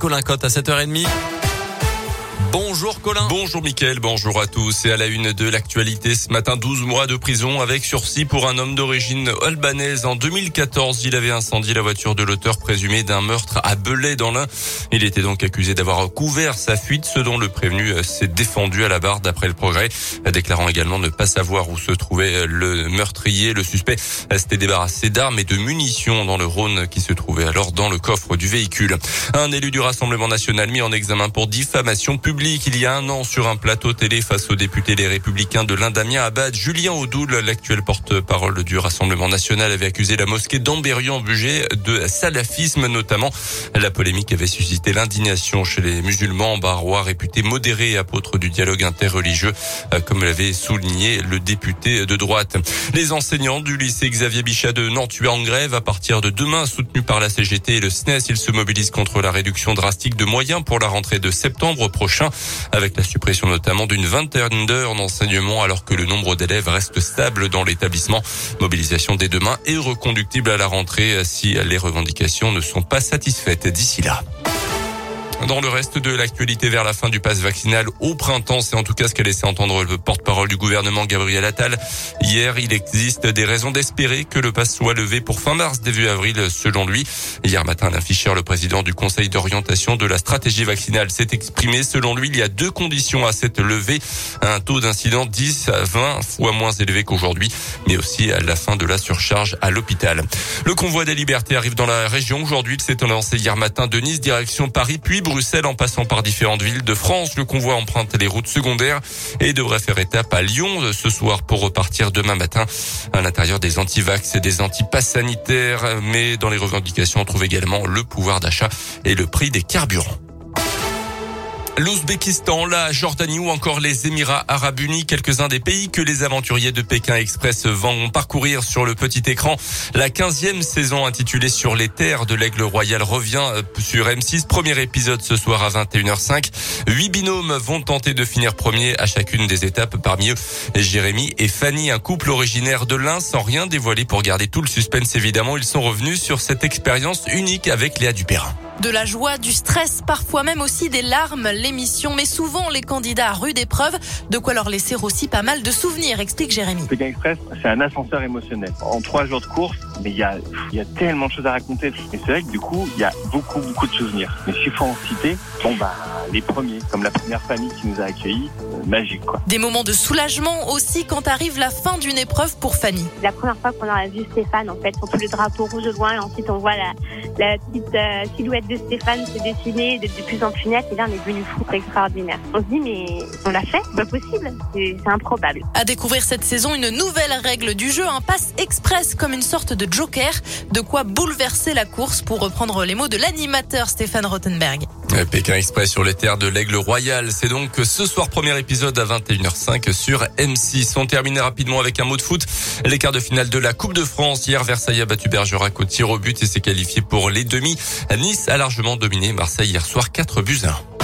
Colin Cotte à 7h30. Bonjour Colin. Bonjour Mickaël, bonjour à tous. Et à la une de l'actualité ce matin, 12 mois de prison avec sursis pour un homme d'origine albanaise. En 2014, il avait incendié la voiture de l'auteur présumé d'un meurtre à Belay dans l'Ain. Il était donc accusé d'avoir couvert sa fuite, ce dont le prévenu s'est défendu à la barre d'après le progrès, déclarant également ne pas savoir où se trouvait le meurtrier. Le suspect s'était débarrassé d'armes et de munitions dans le Rhône qui se trouvait alors dans le coffre du véhicule. Un élu du Rassemblement national mis en examen pour diffamation publique il y a un an sur un plateau télé face aux députés les Républicains de l'Indamien Abad. Julien Audoul, l'actuel porte-parole du Rassemblement national, avait accusé la mosquée d'Amberian Bugé de salafisme notamment. La polémique avait suscité l'indignation chez les musulmans barois réputés modérés et apôtres du dialogue interreligieux, euh, comme l'avait souligné le député de droite. Les enseignants du lycée Xavier Bichat de Nantua en grève à partir de demain, soutenus par la CGT et le SNES. Ils se mobilisent contre la réduction drastique de moyens pour la rentrée de septembre prochain avec la suppression notamment d'une vingtaine d'heures d'enseignement alors que le nombre d'élèves reste stable dans l'établissement. Mobilisation dès demain et reconductible à la rentrée si les revendications ne sont pas satisfaites d'ici là. Dans le reste de l'actualité vers la fin du pass vaccinal au printemps, c'est en tout cas ce qu'a laissé entendre le porte-parole du gouvernement Gabriel Attal. Hier, il existe des raisons d'espérer que le pass soit levé pour fin mars, début avril, selon lui. Hier matin, un afficheur, le président du conseil d'orientation de la stratégie vaccinale s'est exprimé. Selon lui, il y a deux conditions à cette levée. Un taux d'incident 10 à 20 fois moins élevé qu'aujourd'hui, mais aussi à la fin de la surcharge à l'hôpital. Le convoi des libertés arrive dans la région. Aujourd'hui, il s'est lancé hier matin de Nice, direction Paris, puis Bruxelles en passant par différentes villes de France. Le convoi emprunte les routes secondaires et devrait faire étape à Lyon ce soir pour repartir demain matin à l'intérieur des antivax et des antipasses sanitaires. Mais dans les revendications, on trouve également le pouvoir d'achat et le prix des carburants l'Ouzbékistan, la Jordanie ou encore les Émirats arabes unis, quelques-uns des pays que les aventuriers de Pékin Express vont parcourir sur le petit écran. La quinzième saison intitulée Sur les terres de l'aigle royal revient euh, sur M6. Premier épisode ce soir à 21h05. Huit binômes vont tenter de finir premier à chacune des étapes. Parmi eux, Jérémy et Fanny, un couple originaire de l'Ain, sans rien dévoiler pour garder tout le suspense évidemment. Ils sont revenus sur cette expérience unique avec Léa Dupérin. De la joie, du stress, parfois même aussi des larmes, l'émission met souvent les candidats à rude épreuve, de quoi leur laisser aussi pas mal de souvenirs, explique Jérémy. Pékin Express, c'est un ascenseur émotionnel. En trois jours de course, mais il y a, y a tellement de choses à raconter. Et c'est vrai que du coup, il y a beaucoup, beaucoup de souvenirs. Mais s'il faut en citer, bon bah, les premiers, comme la première famille qui nous a accueillis, euh, magique quoi. Des moments de soulagement aussi quand arrive la fin d'une épreuve pour Fanny. La première fois qu'on a vu Stéphane, en fait, sur tous les drapeaux rouges au loin, et ensuite on voit la, la petite euh, silhouette de Stéphane se dessiner de, plus en plus net, et là on est devenu fou, extraordinaire. On se dit mais on l'a fait, pas possible, c'est improbable. À découvrir cette saison une nouvelle règle du jeu, un pass express comme une sorte de joker, de quoi bouleverser la course pour reprendre les mots de l'animateur Stéphane Rottenberg. Pékin Express sur les de l'Aigle Royal. C'est donc ce soir premier épisode à 21h05 sur M6. On termine rapidement avec un mot de foot. Les quarts de finale de la Coupe de France. Hier, Versailles a battu Bergerac au tir au but et s'est qualifié pour les demi. Nice a largement dominé Marseille hier soir 4 buts 1.